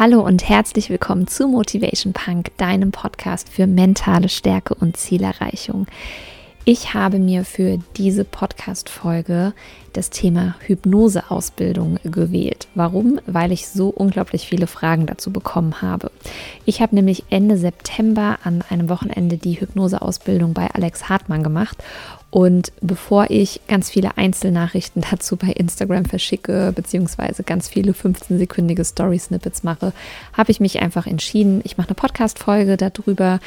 Hallo und herzlich willkommen zu Motivation Punk, deinem Podcast für mentale Stärke und Zielerreichung. Ich habe mir für diese Podcast-Folge das Thema Hypnoseausbildung gewählt. Warum? Weil ich so unglaublich viele Fragen dazu bekommen habe. Ich habe nämlich Ende September an einem Wochenende die Hypnoseausbildung bei Alex Hartmann gemacht und bevor ich ganz viele Einzelnachrichten dazu bei Instagram verschicke, beziehungsweise ganz viele 15-sekündige Story-Snippets mache, habe ich mich einfach entschieden, ich mache eine Podcast-Folge darüber.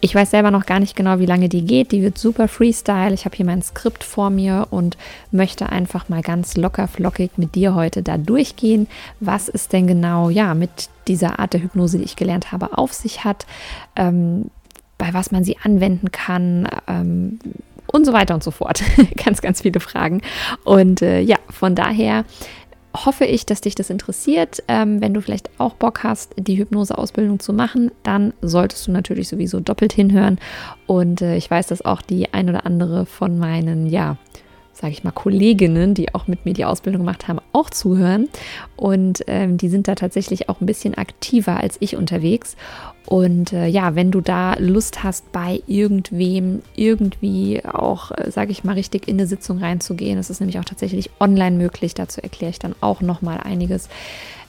Ich weiß selber noch gar nicht genau, wie lange die geht. Die wird super Freestyle. Ich habe hier mein Skript vor mir und möchte einfach mal ganz locker flockig mit dir heute da durchgehen, was es denn genau ja mit dieser Art der Hypnose, die ich gelernt habe, auf sich hat, ähm, bei was man sie anwenden kann, ähm, und so weiter und so fort. ganz, ganz viele Fragen. Und äh, ja, von daher hoffe ich, dass dich das interessiert. Ähm, wenn du vielleicht auch Bock hast, die Hypnoseausbildung zu machen, dann solltest du natürlich sowieso doppelt hinhören. Und äh, ich weiß, dass auch die ein oder andere von meinen, ja, sage ich mal, Kolleginnen, die auch mit mir die Ausbildung gemacht haben, auch zuhören. Und ähm, die sind da tatsächlich auch ein bisschen aktiver als ich unterwegs. Und äh, ja, wenn du da Lust hast, bei irgendwem irgendwie auch, äh, sage ich mal, richtig in eine Sitzung reinzugehen, das ist nämlich auch tatsächlich online möglich. Dazu erkläre ich dann auch noch mal einiges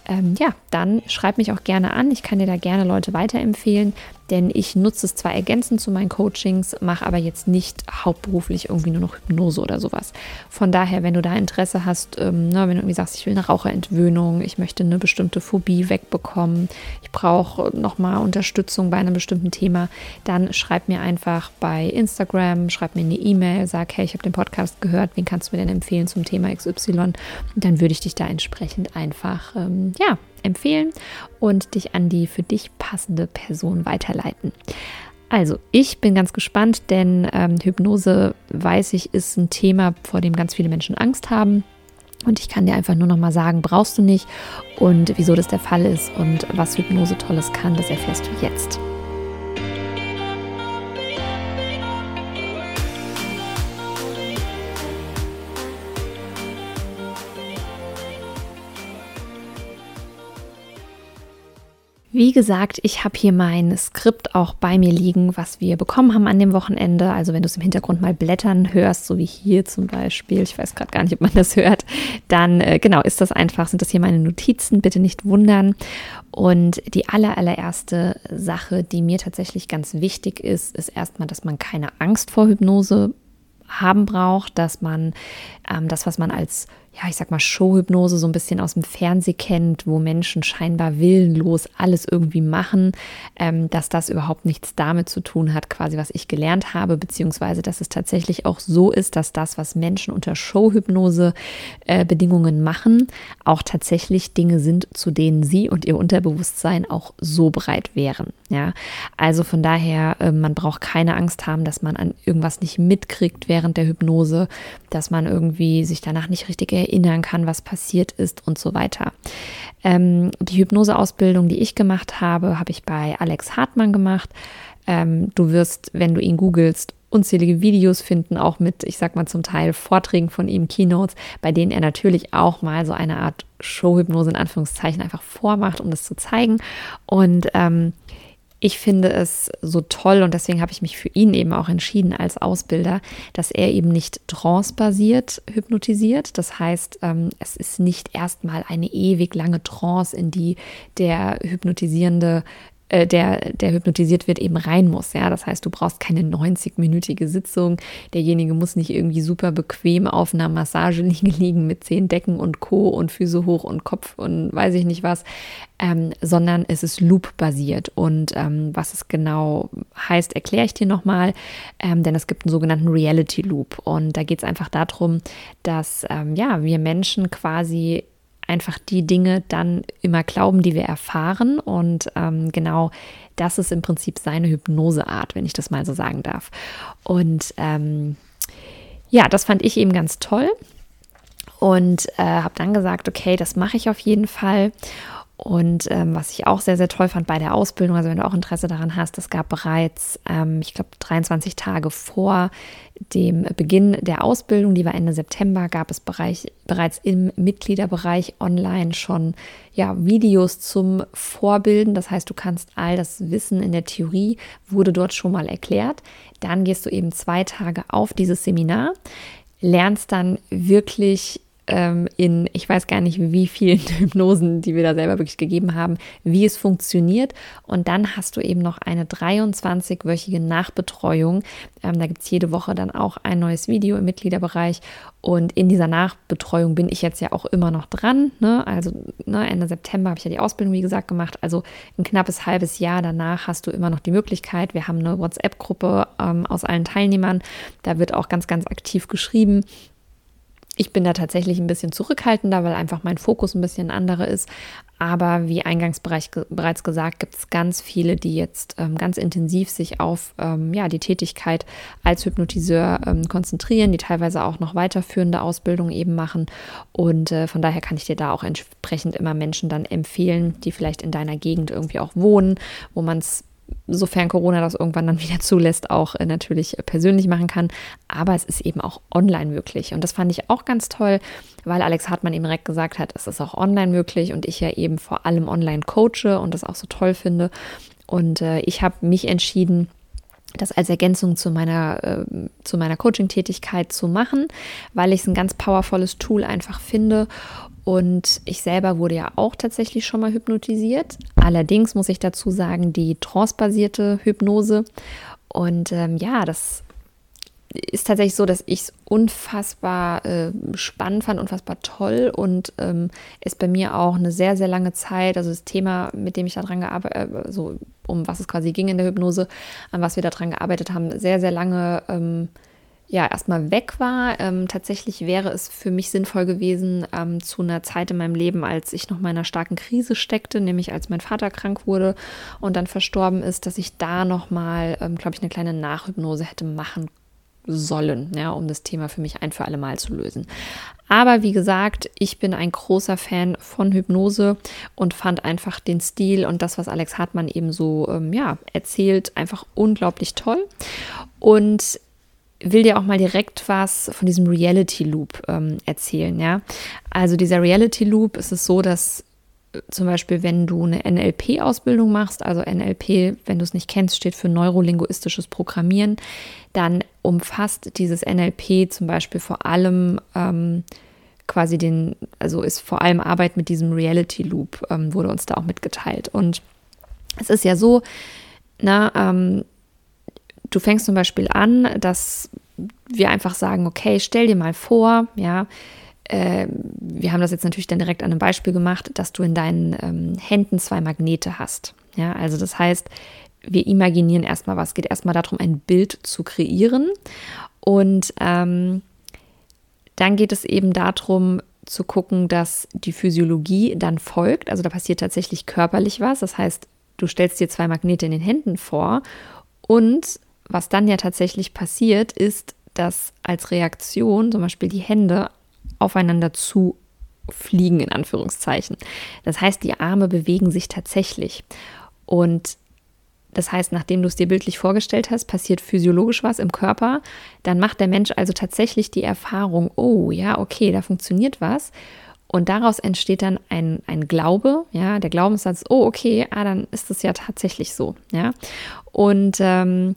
ähm, ja, dann schreib mich auch gerne an. Ich kann dir da gerne Leute weiterempfehlen, denn ich nutze es zwar ergänzend zu meinen Coachings, mache aber jetzt nicht hauptberuflich irgendwie nur noch Hypnose oder sowas. Von daher, wenn du da Interesse hast, ähm, ne, wenn du irgendwie sagst, ich will eine Raucherentwöhnung, ich möchte eine bestimmte Phobie wegbekommen, ich brauche nochmal Unterstützung bei einem bestimmten Thema, dann schreib mir einfach bei Instagram, schreib mir eine E-Mail, sag, hey, ich habe den Podcast gehört, wen kannst du mir denn empfehlen zum Thema XY? Und dann würde ich dich da entsprechend einfach, ähm, ja, empfehlen und dich an die für dich passende Person weiterleiten. Also, ich bin ganz gespannt, denn ähm, Hypnose, weiß ich, ist ein Thema, vor dem ganz viele Menschen Angst haben. Und ich kann dir einfach nur noch mal sagen, brauchst du nicht. Und wieso das der Fall ist und was Hypnose Tolles kann, das erfährst du jetzt. Wie gesagt, ich habe hier mein Skript auch bei mir liegen, was wir bekommen haben an dem Wochenende. Also wenn du es im Hintergrund mal blättern hörst, so wie hier zum Beispiel, ich weiß gerade gar nicht, ob man das hört, dann äh, genau ist das einfach, sind das hier meine Notizen, bitte nicht wundern. Und die aller, allererste Sache, die mir tatsächlich ganz wichtig ist, ist erstmal, dass man keine Angst vor Hypnose haben braucht, dass man ähm, das, was man als ja, ich sag mal, Showhypnose so ein bisschen aus dem Fernsehen kennt, wo Menschen scheinbar willenlos alles irgendwie machen, ähm, dass das überhaupt nichts damit zu tun hat, quasi was ich gelernt habe, beziehungsweise dass es tatsächlich auch so ist, dass das, was Menschen unter Showhypnose äh, machen, auch tatsächlich Dinge sind, zu denen sie und ihr Unterbewusstsein auch so bereit wären. Ja, also von daher, äh, man braucht keine Angst haben, dass man an irgendwas nicht mitkriegt während der Hypnose, dass man irgendwie sich danach nicht richtig erinnert erinnern kann, was passiert ist und so weiter. Ähm, die Hypnoseausbildung, die ich gemacht habe, habe ich bei Alex Hartmann gemacht. Ähm, du wirst, wenn du ihn googelst, unzählige Videos finden, auch mit, ich sag mal zum Teil Vorträgen von ihm, Keynotes, bei denen er natürlich auch mal so eine Art Showhypnose in Anführungszeichen einfach vormacht, um das zu zeigen. Und ähm, ich finde es so toll und deswegen habe ich mich für ihn eben auch entschieden als Ausbilder, dass er eben nicht trance-basiert hypnotisiert. Das heißt, ähm, es ist nicht erstmal eine ewig lange Trance, in die der Hypnotisierende äh, der, der hypnotisiert wird, eben rein muss. Ja, das heißt, du brauchst keine 90-minütige Sitzung. Derjenige muss nicht irgendwie super bequem auf einer Massageliege liegen mit zehn Decken und Co. und Füße hoch und Kopf und weiß ich nicht was, ähm, sondern es ist Loop-basiert. Und ähm, was es genau heißt, erkläre ich dir nochmal, ähm, denn es gibt einen sogenannten Reality Loop. Und da geht es einfach darum, dass ähm, ja, wir Menschen quasi einfach die Dinge dann immer glauben, die wir erfahren. Und ähm, genau das ist im Prinzip seine Hypnoseart, wenn ich das mal so sagen darf. Und ähm, ja, das fand ich eben ganz toll und äh, habe dann gesagt, okay, das mache ich auf jeden Fall. Und ähm, was ich auch sehr, sehr toll fand bei der Ausbildung, also wenn du auch Interesse daran hast, es gab bereits, ähm, ich glaube, 23 Tage vor dem Beginn der Ausbildung, die war Ende September, gab es Bereich, bereits im Mitgliederbereich online schon ja, Videos zum Vorbilden. Das heißt, du kannst all das Wissen in der Theorie, wurde dort schon mal erklärt. Dann gehst du eben zwei Tage auf dieses Seminar, lernst dann wirklich ähm, in, ich weiß gar nicht, wie vielen Hypnosen, die wir da selber wirklich gegeben haben, wie es funktioniert. Und dann hast du eben noch eine 23-wöchige Nachbetreuung. Ähm, da gibt es jede Woche dann auch ein neues Video im Mitgliederbereich. Und in dieser Nachbetreuung bin ich jetzt ja auch immer noch dran. Ne? Also ne, Ende September habe ich ja die Ausbildung, wie gesagt, gemacht. Also ein knappes halbes Jahr danach hast du immer noch die Möglichkeit. Wir haben eine WhatsApp-Gruppe ähm, aus allen Teilnehmern. Da wird auch ganz, ganz aktiv geschrieben. Ich bin da tatsächlich ein bisschen zurückhaltender, weil einfach mein Fokus ein bisschen anderer ist. Aber wie eingangs bereits gesagt, gibt es ganz viele, die jetzt ähm, ganz intensiv sich auf ähm, ja, die Tätigkeit als Hypnotiseur ähm, konzentrieren, die teilweise auch noch weiterführende Ausbildung eben machen. Und äh, von daher kann ich dir da auch entsprechend immer Menschen dann empfehlen, die vielleicht in deiner Gegend irgendwie auch wohnen, wo man es sofern Corona das irgendwann dann wieder zulässt, auch äh, natürlich persönlich machen kann. Aber es ist eben auch online möglich. Und das fand ich auch ganz toll, weil Alex Hartmann eben direkt gesagt hat, es ist auch online möglich und ich ja eben vor allem online coache und das auch so toll finde. Und äh, ich habe mich entschieden, das als Ergänzung zu meiner, äh, zu meiner Coaching-Tätigkeit zu machen, weil ich es ein ganz powervolles Tool einfach finde und ich selber wurde ja auch tatsächlich schon mal hypnotisiert. Allerdings muss ich dazu sagen, die trance-basierte Hypnose. Und ähm, ja, das ist tatsächlich so, dass ich es unfassbar äh, spannend fand, unfassbar toll und ähm, es bei mir auch eine sehr, sehr lange Zeit, also das Thema, mit dem ich daran gearbeitet, äh, so um was es quasi ging in der Hypnose, an was wir daran gearbeitet haben, sehr, sehr lange ähm, ja erstmal weg war. Ähm, tatsächlich wäre es für mich sinnvoll gewesen, ähm, zu einer Zeit in meinem Leben, als ich noch mal in einer starken Krise steckte, nämlich als mein Vater krank wurde und dann verstorben ist, dass ich da noch mal, ähm, glaube ich, eine kleine Nachhypnose hätte machen sollen, ja, um das Thema für mich ein für alle Mal zu lösen. Aber wie gesagt, ich bin ein großer Fan von Hypnose und fand einfach den Stil und das, was Alex Hartmann eben so ähm, ja, erzählt, einfach unglaublich toll. Und will dir auch mal direkt was von diesem Reality Loop ähm, erzählen, ja. Also dieser Reality Loop ist es so, dass äh, zum Beispiel, wenn du eine NLP-Ausbildung machst, also NLP, wenn du es nicht kennst, steht für neurolinguistisches Programmieren, dann umfasst dieses NLP zum Beispiel vor allem ähm, quasi den, also ist vor allem Arbeit mit diesem Reality Loop, ähm, wurde uns da auch mitgeteilt. Und es ist ja so, na, ähm, du fängst zum Beispiel an, dass wir einfach sagen, okay, stell dir mal vor, ja, äh, wir haben das jetzt natürlich dann direkt an einem Beispiel gemacht, dass du in deinen ähm, Händen zwei Magnete hast. Ja, also das heißt, wir imaginieren erstmal was. Es geht erstmal darum, ein Bild zu kreieren. Und ähm, dann geht es eben darum, zu gucken, dass die Physiologie dann folgt. Also da passiert tatsächlich körperlich was. Das heißt, du stellst dir zwei Magnete in den Händen vor und was dann ja tatsächlich passiert, ist, dass als Reaktion zum Beispiel die Hände aufeinander zu fliegen, in Anführungszeichen. Das heißt, die Arme bewegen sich tatsächlich. Und das heißt, nachdem du es dir bildlich vorgestellt hast, passiert physiologisch was im Körper. Dann macht der Mensch also tatsächlich die Erfahrung, oh ja, okay, da funktioniert was. Und daraus entsteht dann ein, ein Glaube, ja, der Glaubenssatz, oh, okay, ah, dann ist es ja tatsächlich so, ja. Und ähm,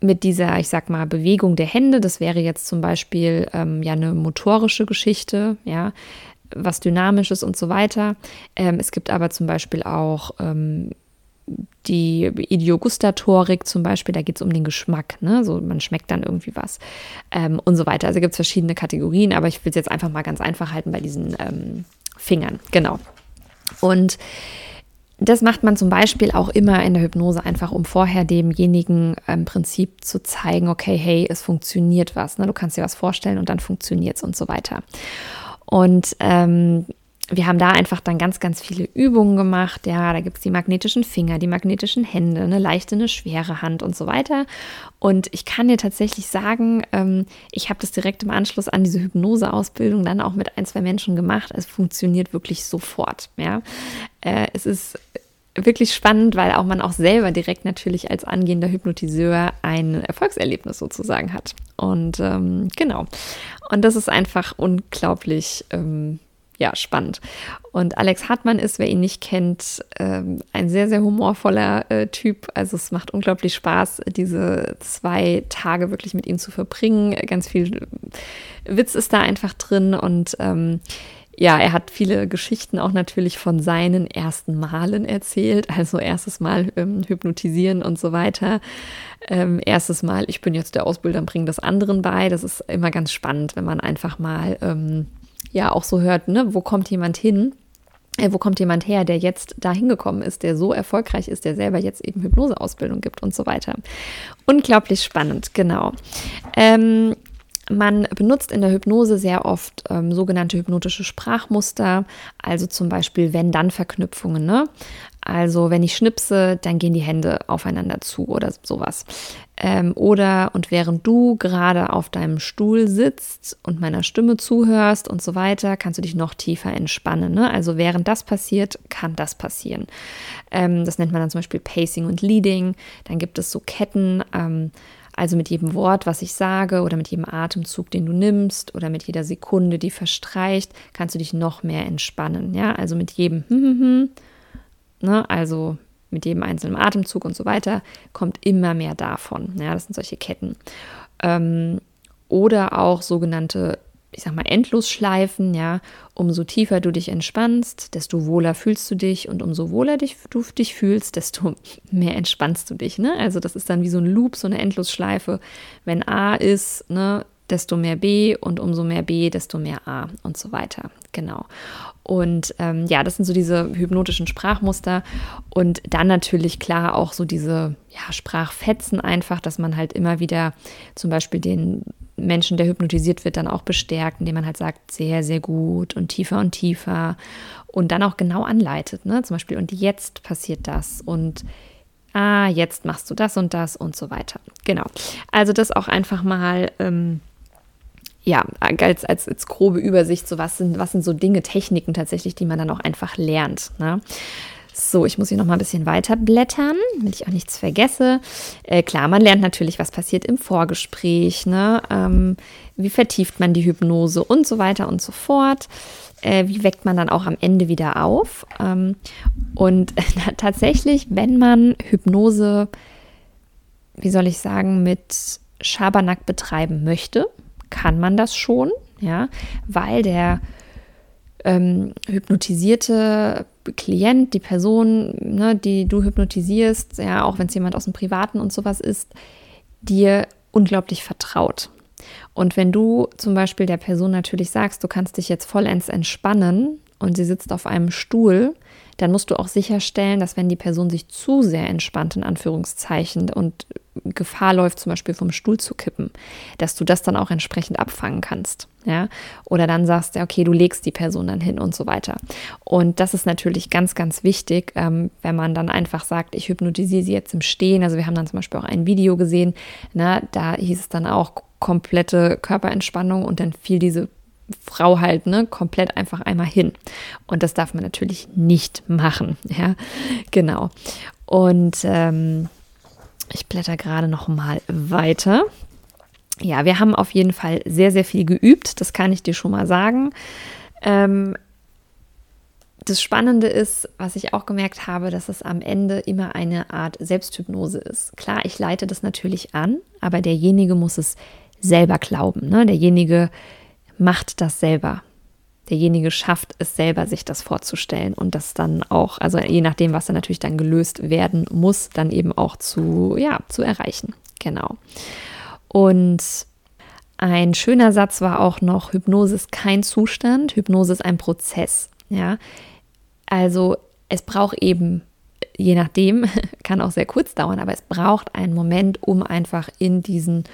mit dieser, ich sag mal, Bewegung der Hände, das wäre jetzt zum Beispiel ähm, ja eine motorische Geschichte, ja, was Dynamisches und so weiter. Ähm, es gibt aber zum Beispiel auch ähm, die Idiogustatorik zum Beispiel, da geht es um den Geschmack, ne? So, man schmeckt dann irgendwie was ähm, und so weiter. Also gibt es verschiedene Kategorien, aber ich will es jetzt einfach mal ganz einfach halten bei diesen ähm, Fingern. Genau. Und das macht man zum Beispiel auch immer in der Hypnose, einfach um vorher demjenigen im Prinzip zu zeigen, okay, hey, es funktioniert was. Ne? Du kannst dir was vorstellen und dann funktioniert es und so weiter. Und ähm, wir haben da einfach dann ganz, ganz viele Übungen gemacht. Ja, da gibt es die magnetischen Finger, die magnetischen Hände, eine leichte, eine schwere Hand und so weiter. Und ich kann dir tatsächlich sagen, ähm, ich habe das direkt im Anschluss an diese Hypnoseausbildung dann auch mit ein, zwei Menschen gemacht. Es funktioniert wirklich sofort. Ja, äh, es ist wirklich spannend, weil auch man auch selber direkt natürlich als angehender Hypnotiseur ein Erfolgserlebnis sozusagen hat. Und ähm, genau. Und das ist einfach unglaublich. Ähm, ja, spannend. Und Alex Hartmann ist, wer ihn nicht kennt, ähm, ein sehr, sehr humorvoller äh, Typ. Also es macht unglaublich Spaß, diese zwei Tage wirklich mit ihm zu verbringen. Ganz viel Witz ist da einfach drin und ähm, ja, er hat viele Geschichten auch natürlich von seinen ersten Malen erzählt. Also erstes Mal ähm, hypnotisieren und so weiter. Ähm, erstes Mal, ich bin jetzt der Ausbilder und bringe das anderen bei. Das ist immer ganz spannend, wenn man einfach mal ähm, ja auch so hört, ne, wo kommt jemand hin? Äh, wo kommt jemand her, der jetzt da hingekommen ist, der so erfolgreich ist, der selber jetzt eben Hypnoseausbildung gibt und so weiter. Unglaublich spannend, genau. Ähm, man benutzt in der Hypnose sehr oft ähm, sogenannte hypnotische Sprachmuster, also zum Beispiel Wenn-Dann-Verknüpfungen. Ne? Also wenn ich schnipse, dann gehen die Hände aufeinander zu oder sowas. Ähm, oder und während du gerade auf deinem Stuhl sitzt und meiner Stimme zuhörst und so weiter, kannst du dich noch tiefer entspannen. Ne? Also während das passiert, kann das passieren. Ähm, das nennt man dann zum Beispiel Pacing und Leading. Dann gibt es so Ketten. Ähm, also mit jedem Wort, was ich sage oder mit jedem Atemzug, den du nimmst oder mit jeder Sekunde, die verstreicht, kannst du dich noch mehr entspannen. Ja, also mit jedem, ne? also mit jedem einzelnen Atemzug und so weiter, kommt immer mehr davon. Ja, das sind solche Ketten. Ähm, oder auch sogenannte ich sag mal, Endlosschleifen, ja, umso tiefer du dich entspannst, desto wohler fühlst du dich und umso wohler dich, du dich fühlst, desto mehr entspannst du dich, ne? Also das ist dann wie so ein Loop, so eine Endlosschleife. Wenn A ist, ne, desto mehr B und umso mehr B, desto mehr A und so weiter. Genau. Und ähm, ja, das sind so diese hypnotischen Sprachmuster und dann natürlich klar auch so diese ja, Sprachfetzen einfach, dass man halt immer wieder zum Beispiel den Menschen, der hypnotisiert wird, dann auch bestärkt, indem man halt sagt, sehr, sehr gut und tiefer und tiefer und dann auch genau anleitet. Ne? Zum Beispiel, und jetzt passiert das und ah, jetzt machst du das und das und so weiter. Genau. Also das auch einfach mal. Ähm, ja, als, als, als grobe Übersicht, so was sind, was sind so Dinge, Techniken tatsächlich, die man dann auch einfach lernt. Ne? So, ich muss hier noch mal ein bisschen weiter blättern, damit ich auch nichts vergesse. Äh, klar, man lernt natürlich, was passiert im Vorgespräch, ne? Ähm, wie vertieft man die Hypnose und so weiter und so fort. Äh, wie weckt man dann auch am Ende wieder auf? Ähm, und äh, tatsächlich, wenn man Hypnose, wie soll ich sagen, mit Schabernack betreiben möchte, kann man das schon, ja, weil der ähm, hypnotisierte Klient, die Person, ne, die du hypnotisierst, ja, auch wenn es jemand aus dem Privaten und sowas ist, dir unglaublich vertraut. Und wenn du zum Beispiel der Person natürlich sagst, du kannst dich jetzt vollends entspannen und sie sitzt auf einem Stuhl, dann musst du auch sicherstellen, dass wenn die Person sich zu sehr entspannt, in Anführungszeichen, und Gefahr läuft, zum Beispiel vom Stuhl zu kippen, dass du das dann auch entsprechend abfangen kannst. Ja? Oder dann sagst du, okay, du legst die Person dann hin und so weiter. Und das ist natürlich ganz, ganz wichtig, ähm, wenn man dann einfach sagt, ich hypnotisiere sie jetzt im Stehen. Also wir haben dann zum Beispiel auch ein Video gesehen, ne? da hieß es dann auch komplette Körperentspannung und dann fiel diese Frau halt ne, komplett einfach einmal hin. Und das darf man natürlich nicht machen. Ja, genau. Und ähm, ich blätter gerade noch mal weiter. Ja, wir haben auf jeden Fall sehr, sehr viel geübt. Das kann ich dir schon mal sagen. Ähm, das Spannende ist, was ich auch gemerkt habe, dass es am Ende immer eine Art Selbsthypnose ist. Klar, ich leite das natürlich an, aber derjenige muss es selber glauben. Ne? Derjenige macht das selber. Derjenige schafft es selber, sich das vorzustellen und das dann auch, also je nachdem, was dann natürlich dann gelöst werden muss, dann eben auch zu, ja, zu erreichen. Genau. Und ein schöner Satz war auch noch, Hypnose ist kein Zustand, Hypnose ist ein Prozess. Ja, also es braucht eben, je nachdem, kann auch sehr kurz dauern, aber es braucht einen Moment, um einfach in diesen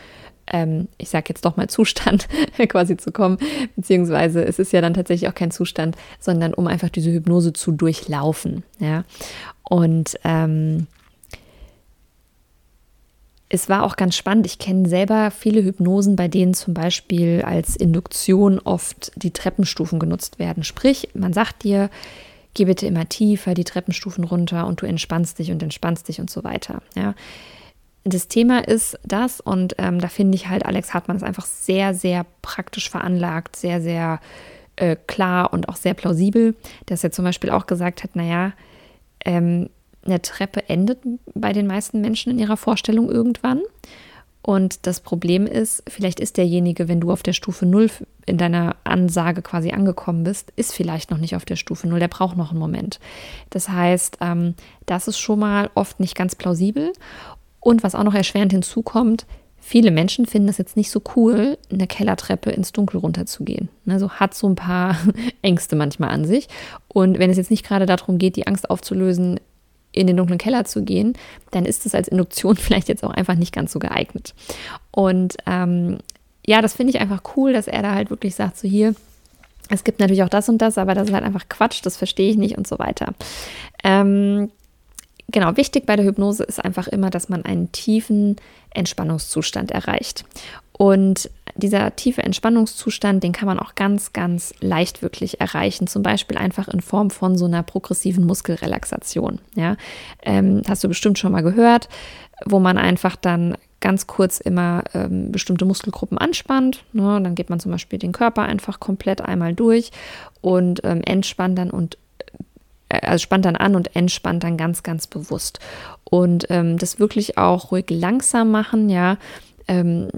ähm, ich sage jetzt doch mal Zustand quasi zu kommen, beziehungsweise es ist ja dann tatsächlich auch kein Zustand, sondern um einfach diese Hypnose zu durchlaufen. Ja, und ähm, es war auch ganz spannend. Ich kenne selber viele Hypnosen, bei denen zum Beispiel als Induktion oft die Treppenstufen genutzt werden. Sprich, man sagt dir, geh bitte immer tiefer die Treppenstufen runter und du entspannst dich und entspannst dich und so weiter. Ja. Das Thema ist das und ähm, da finde ich halt, Alex Hartmann ist einfach sehr, sehr praktisch veranlagt, sehr, sehr äh, klar und auch sehr plausibel, dass er zum Beispiel auch gesagt hat, naja, ähm, eine Treppe endet bei den meisten Menschen in ihrer Vorstellung irgendwann. Und das Problem ist, vielleicht ist derjenige, wenn du auf der Stufe 0 in deiner Ansage quasi angekommen bist, ist vielleicht noch nicht auf der Stufe 0, der braucht noch einen Moment. Das heißt, ähm, das ist schon mal oft nicht ganz plausibel. Und was auch noch erschwerend hinzukommt, viele Menschen finden es jetzt nicht so cool, eine Kellertreppe ins Dunkel runterzugehen. Also hat so ein paar Ängste manchmal an sich. Und wenn es jetzt nicht gerade darum geht, die Angst aufzulösen, in den dunklen Keller zu gehen, dann ist es als Induktion vielleicht jetzt auch einfach nicht ganz so geeignet. Und ähm, ja, das finde ich einfach cool, dass er da halt wirklich sagt, so hier, es gibt natürlich auch das und das, aber das ist halt einfach Quatsch, das verstehe ich nicht und so weiter. Ähm, genau, wichtig bei der Hypnose ist einfach immer, dass man einen tiefen Entspannungszustand erreicht. Und dieser tiefe Entspannungszustand, den kann man auch ganz, ganz leicht wirklich erreichen. Zum Beispiel einfach in Form von so einer progressiven Muskelrelaxation. Ja, ähm, hast du bestimmt schon mal gehört, wo man einfach dann ganz kurz immer ähm, bestimmte Muskelgruppen anspannt. Ne? Dann geht man zum Beispiel den Körper einfach komplett einmal durch und ähm, entspannt dann und also spannt dann an und entspannt dann ganz, ganz bewusst. Und ähm, das wirklich auch ruhig langsam machen, ja. Ähm,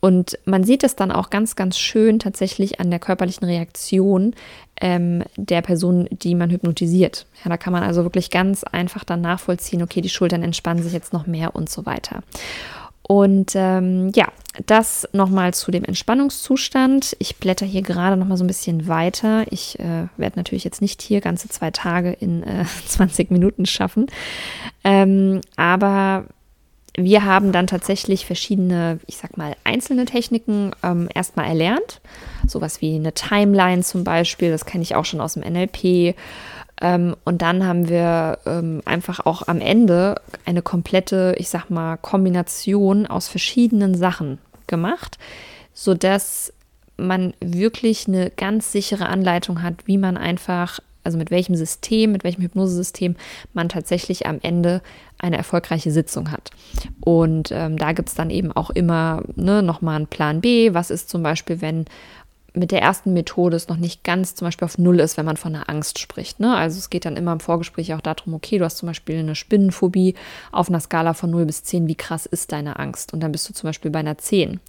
und man sieht es dann auch ganz, ganz schön tatsächlich an der körperlichen Reaktion ähm, der Person, die man hypnotisiert. Ja, da kann man also wirklich ganz einfach dann nachvollziehen, okay, die Schultern entspannen sich jetzt noch mehr und so weiter. Und ähm, ja, das nochmal zu dem Entspannungszustand. Ich blätter hier gerade nochmal so ein bisschen weiter. Ich äh, werde natürlich jetzt nicht hier ganze zwei Tage in äh, 20 Minuten schaffen. Ähm, aber wir haben dann tatsächlich verschiedene, ich sag mal, einzelne Techniken ähm, erstmal erlernt. Sowas wie eine Timeline zum Beispiel, das kenne ich auch schon aus dem NLP. Ähm, und dann haben wir ähm, einfach auch am Ende eine komplette, ich sag mal, Kombination aus verschiedenen Sachen gemacht, sodass man wirklich eine ganz sichere Anleitung hat, wie man einfach also mit welchem System, mit welchem Hypnosesystem man tatsächlich am Ende eine erfolgreiche Sitzung hat. Und ähm, da gibt es dann eben auch immer ne, nochmal einen Plan B. Was ist zum Beispiel, wenn mit der ersten Methode es noch nicht ganz zum Beispiel auf Null ist, wenn man von einer Angst spricht. Ne? Also es geht dann immer im Vorgespräch auch darum, okay, du hast zum Beispiel eine Spinnenphobie auf einer Skala von 0 bis 10, wie krass ist deine Angst? Und dann bist du zum Beispiel bei einer 10.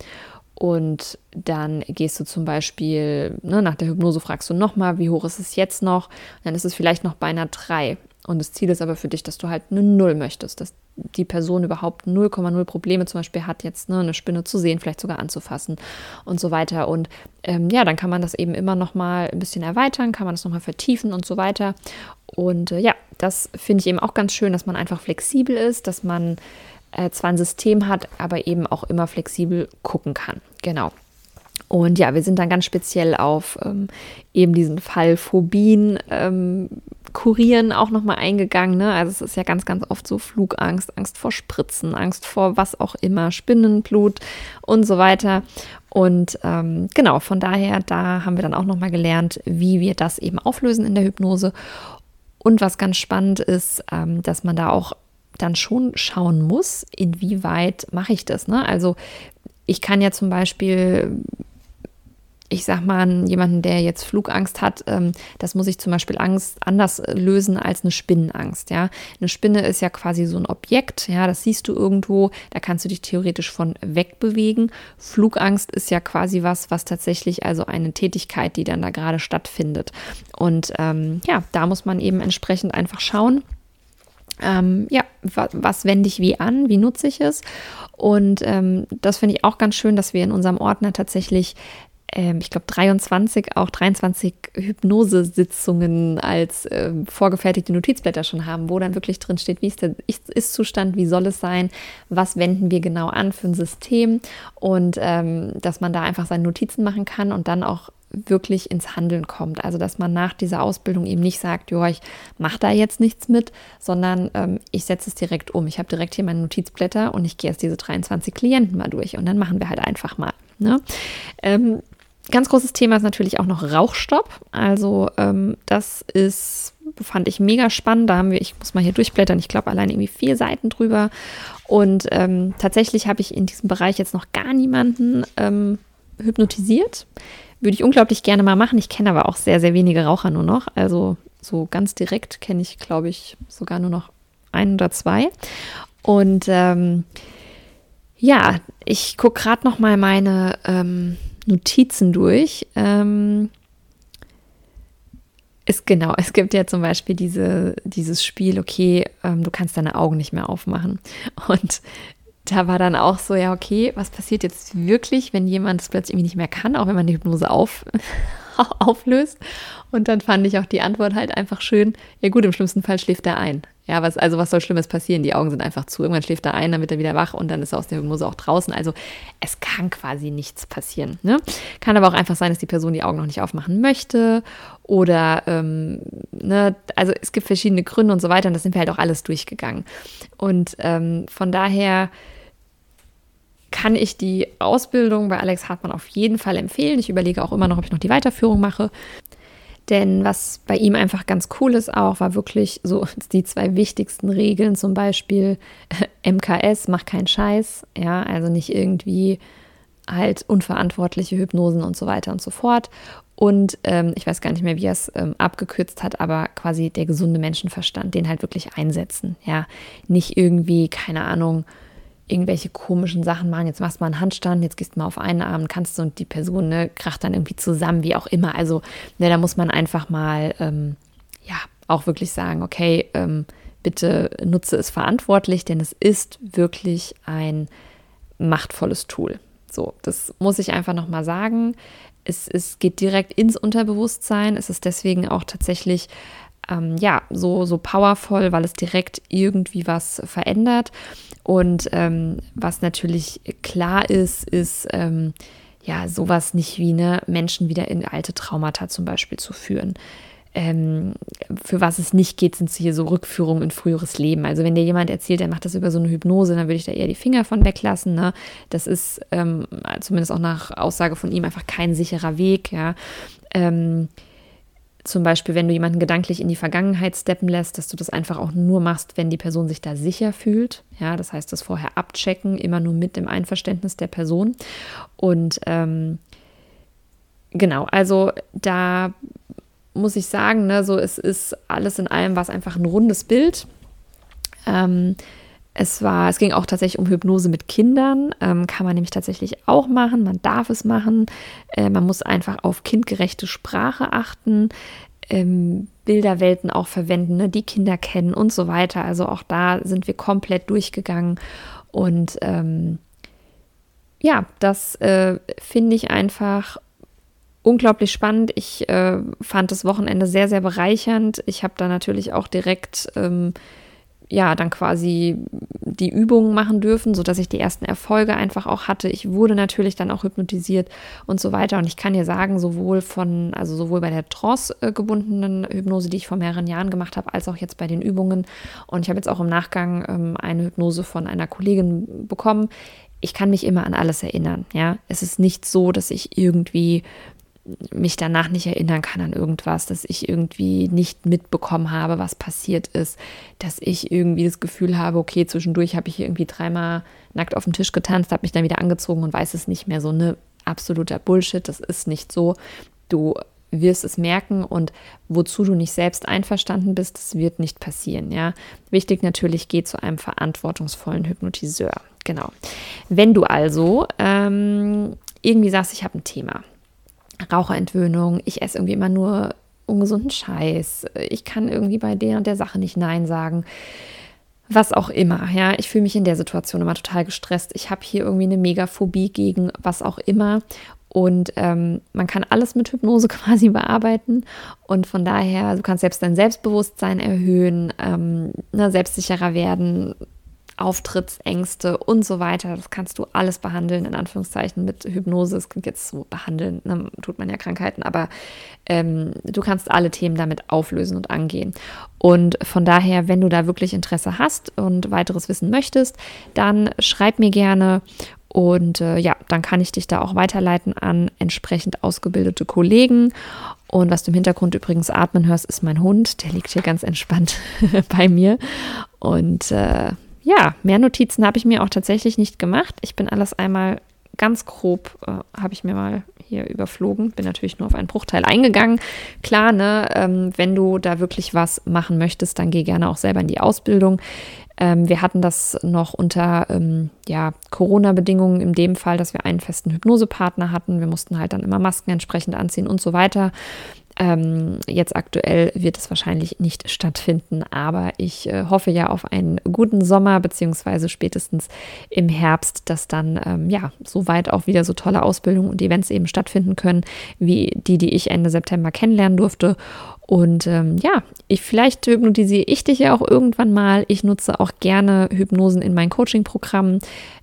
Und dann gehst du zum Beispiel, ne, nach der Hypnose fragst du nochmal, wie hoch ist es jetzt noch? Dann ist es vielleicht noch bei einer 3. Und das Ziel ist aber für dich, dass du halt eine Null möchtest, dass die Person überhaupt 0,0 Probleme zum Beispiel hat, jetzt ne, eine Spinne zu sehen, vielleicht sogar anzufassen und so weiter. Und ähm, ja, dann kann man das eben immer noch mal ein bisschen erweitern, kann man das noch mal vertiefen und so weiter. Und äh, ja, das finde ich eben auch ganz schön, dass man einfach flexibel ist, dass man äh, zwar ein System hat, aber eben auch immer flexibel gucken kann. Genau. Und ja, wir sind dann ganz speziell auf ähm, eben diesen Fall Phobien ähm, kurieren auch nochmal eingegangen. Ne? Also es ist ja ganz, ganz oft so Flugangst, Angst vor Spritzen, Angst vor was auch immer, Spinnenblut und so weiter. Und ähm, genau, von daher, da haben wir dann auch nochmal gelernt, wie wir das eben auflösen in der Hypnose. Und was ganz spannend ist, ähm, dass man da auch dann schon schauen muss, inwieweit mache ich das. Ne? Also ich kann ja zum Beispiel ich sag mal, jemanden, der jetzt Flugangst hat, ähm, das muss ich zum Beispiel Angst anders lösen als eine Spinnenangst. Ja, eine Spinne ist ja quasi so ein Objekt. Ja, das siehst du irgendwo. Da kannst du dich theoretisch von wegbewegen. Flugangst ist ja quasi was, was tatsächlich also eine Tätigkeit, die dann da gerade stattfindet. Und ähm, ja, da muss man eben entsprechend einfach schauen ähm, ja, was, was wende ich wie an, wie nutze ich es. Und ähm, das finde ich auch ganz schön, dass wir in unserem Ordner tatsächlich ähm, ich glaube, 23, auch 23 Hypnosesitzungen als ähm, vorgefertigte Notizblätter schon haben, wo dann wirklich drin steht, wie ist der Ist-Zustand, wie soll es sein, was wenden wir genau an für ein System und ähm, dass man da einfach seine Notizen machen kann und dann auch wirklich ins Handeln kommt. Also dass man nach dieser Ausbildung eben nicht sagt, ja, ich mache da jetzt nichts mit, sondern ähm, ich setze es direkt um. Ich habe direkt hier meine Notizblätter und ich gehe jetzt diese 23 Klienten mal durch und dann machen wir halt einfach mal. Ne? Ähm, Ganz großes Thema ist natürlich auch noch Rauchstopp. Also ähm, das ist, fand ich mega spannend. Da haben wir, ich muss mal hier durchblättern, ich glaube allein irgendwie vier Seiten drüber. Und ähm, tatsächlich habe ich in diesem Bereich jetzt noch gar niemanden ähm, hypnotisiert. Würde ich unglaublich gerne mal machen. Ich kenne aber auch sehr, sehr wenige Raucher nur noch. Also so ganz direkt kenne ich, glaube ich, sogar nur noch ein oder zwei. Und ähm, ja, ich gucke gerade noch mal meine ähm, Notizen durch. Ähm, ist genau, es gibt ja zum Beispiel diese, dieses Spiel, okay, ähm, du kannst deine Augen nicht mehr aufmachen. Und da war dann auch so, ja, okay, was passiert jetzt wirklich, wenn jemand es plötzlich irgendwie nicht mehr kann, auch wenn man die Hypnose auf, auflöst. Und dann fand ich auch die Antwort halt einfach schön, ja gut, im schlimmsten Fall schläft er ein. Ja, was, also was soll Schlimmes passieren? Die Augen sind einfach zu. Irgendwann schläft er ein, dann wird er wieder wach und dann ist er aus der Hypnose auch draußen. Also es kann quasi nichts passieren. Ne? Kann aber auch einfach sein, dass die Person die Augen noch nicht aufmachen möchte oder, ähm, ne, also es gibt verschiedene Gründe und so weiter und das sind wir halt auch alles durchgegangen. Und ähm, von daher kann ich die Ausbildung bei Alex Hartmann auf jeden Fall empfehlen. Ich überlege auch immer noch, ob ich noch die Weiterführung mache. Denn was bei ihm einfach ganz cool ist auch, war wirklich so die zwei wichtigsten Regeln, zum Beispiel MKS, mach keinen Scheiß, ja, also nicht irgendwie halt unverantwortliche Hypnosen und so weiter und so fort. Und ähm, ich weiß gar nicht mehr, wie er es ähm, abgekürzt hat, aber quasi der gesunde Menschenverstand, den halt wirklich einsetzen, ja, nicht irgendwie, keine Ahnung, irgendwelche komischen Sachen machen. Jetzt machst du mal einen Handstand, jetzt gehst du mal auf einen Arm, kannst du und die Person ne, kracht dann irgendwie zusammen, wie auch immer. Also ne, da muss man einfach mal ähm, ja auch wirklich sagen, okay, ähm, bitte nutze es verantwortlich, denn es ist wirklich ein machtvolles Tool. So, das muss ich einfach nochmal sagen. Es, es geht direkt ins Unterbewusstsein. Es ist deswegen auch tatsächlich ähm, ja so, so powerful, weil es direkt irgendwie was verändert. Und ähm, was natürlich klar ist, ist ähm, ja sowas nicht wie ne, Menschen wieder in alte Traumata zum Beispiel zu führen. Ähm, für was es nicht geht, sind hier so Rückführungen in früheres Leben. Also wenn dir jemand erzählt, er macht das über so eine Hypnose, dann würde ich da eher die Finger von weglassen. Ne? Das ist ähm, zumindest auch nach Aussage von ihm einfach kein sicherer Weg. Ja. Ähm, zum Beispiel, wenn du jemanden gedanklich in die Vergangenheit steppen lässt, dass du das einfach auch nur machst, wenn die Person sich da sicher fühlt. Ja, das heißt, das vorher abchecken, immer nur mit dem Einverständnis der Person. Und ähm, genau, also da muss ich sagen, ne, so es ist alles in allem was einfach ein rundes Bild. Ähm, es war, es ging auch tatsächlich um Hypnose mit Kindern. Ähm, kann man nämlich tatsächlich auch machen. Man darf es machen. Äh, man muss einfach auf kindgerechte Sprache achten. Ähm, Bilderwelten auch verwenden, ne, die Kinder kennen und so weiter. Also auch da sind wir komplett durchgegangen. Und ähm, ja, das äh, finde ich einfach unglaublich spannend. Ich äh, fand das Wochenende sehr, sehr bereichernd. Ich habe da natürlich auch direkt ähm, ja, dann quasi die Übungen machen dürfen, sodass ich die ersten Erfolge einfach auch hatte. Ich wurde natürlich dann auch hypnotisiert und so weiter. Und ich kann dir sagen, sowohl von, also sowohl bei der Trance gebundenen Hypnose, die ich vor mehreren Jahren gemacht habe, als auch jetzt bei den Übungen. Und ich habe jetzt auch im Nachgang ähm, eine Hypnose von einer Kollegin bekommen. Ich kann mich immer an alles erinnern. Ja, es ist nicht so, dass ich irgendwie mich danach nicht erinnern kann an irgendwas, dass ich irgendwie nicht mitbekommen habe, was passiert ist, dass ich irgendwie das Gefühl habe, okay, zwischendurch habe ich irgendwie dreimal nackt auf dem Tisch getanzt, habe mich dann wieder angezogen und weiß es nicht mehr. So eine absoluter Bullshit, das ist nicht so. Du wirst es merken und wozu du nicht selbst einverstanden bist, das wird nicht passieren, ja. Wichtig natürlich, geh zu einem verantwortungsvollen Hypnotiseur. Genau. Wenn du also ähm, irgendwie sagst, ich habe ein Thema, Raucherentwöhnung, ich esse irgendwie immer nur ungesunden Scheiß, ich kann irgendwie bei der und der Sache nicht Nein sagen. Was auch immer, ja, ich fühle mich in der Situation immer total gestresst. Ich habe hier irgendwie eine Megaphobie gegen was auch immer. Und ähm, man kann alles mit Hypnose quasi bearbeiten. Und von daher, du kannst selbst dein Selbstbewusstsein erhöhen, ähm, ne, selbstsicherer werden, Auftrittsängste und so weiter. Das kannst du alles behandeln, in Anführungszeichen, mit Hypnose. Es klingt jetzt so behandeln, ne, tut man ja Krankheiten, aber ähm, du kannst alle Themen damit auflösen und angehen. Und von daher, wenn du da wirklich Interesse hast und weiteres wissen möchtest, dann schreib mir gerne und äh, ja, dann kann ich dich da auch weiterleiten an entsprechend ausgebildete Kollegen. Und was du im Hintergrund übrigens atmen hörst, ist mein Hund. Der liegt hier ganz entspannt bei mir. Und äh, ja, mehr Notizen habe ich mir auch tatsächlich nicht gemacht. Ich bin alles einmal ganz grob, äh, habe ich mir mal hier überflogen. Bin natürlich nur auf einen Bruchteil eingegangen. Klar, ne, ähm, wenn du da wirklich was machen möchtest, dann geh gerne auch selber in die Ausbildung. Ähm, wir hatten das noch unter ähm, ja, Corona-Bedingungen in dem Fall, dass wir einen festen Hypnosepartner hatten. Wir mussten halt dann immer Masken entsprechend anziehen und so weiter. Ähm, jetzt aktuell wird es wahrscheinlich nicht stattfinden, aber ich äh, hoffe ja auf einen guten Sommer, beziehungsweise spätestens im Herbst, dass dann ähm, ja soweit auch wieder so tolle Ausbildungen und Events eben stattfinden können, wie die, die ich Ende September kennenlernen durfte. Und ähm, ja, ich, vielleicht hypnotisiere ich dich ja auch irgendwann mal. Ich nutze auch gerne Hypnosen in meinen Coaching-Programmen.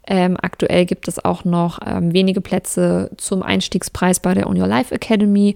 Ähm, aktuell gibt es auch noch ähm, wenige Plätze zum Einstiegspreis bei der On Your Life Academy.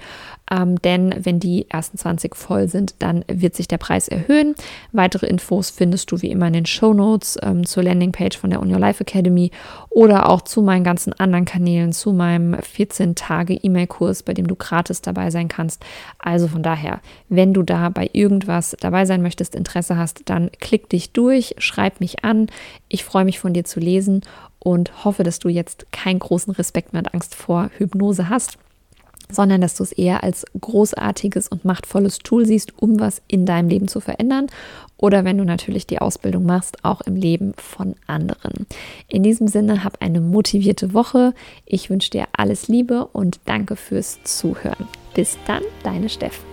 Ähm, denn wenn die ersten 20 voll sind, dann wird sich der Preis erhöhen. Weitere Infos findest du wie immer in den Show Notes ähm, zur Landingpage von der On Your Life Academy oder auch zu meinen ganzen anderen Kanälen, zu meinem 14-Tage-E-Mail-Kurs, bei dem du gratis dabei sein kannst. Also von daher, wenn du da bei irgendwas dabei sein möchtest, Interesse hast, dann klick dich durch, schreib mich an. Ich freue mich von dir zu lesen und hoffe, dass du jetzt keinen großen Respekt mehr und Angst vor Hypnose hast sondern dass du es eher als großartiges und machtvolles Tool siehst, um was in deinem Leben zu verändern oder wenn du natürlich die Ausbildung machst, auch im Leben von anderen. In diesem Sinne, hab eine motivierte Woche. Ich wünsche dir alles Liebe und danke fürs Zuhören. Bis dann, deine Steffen.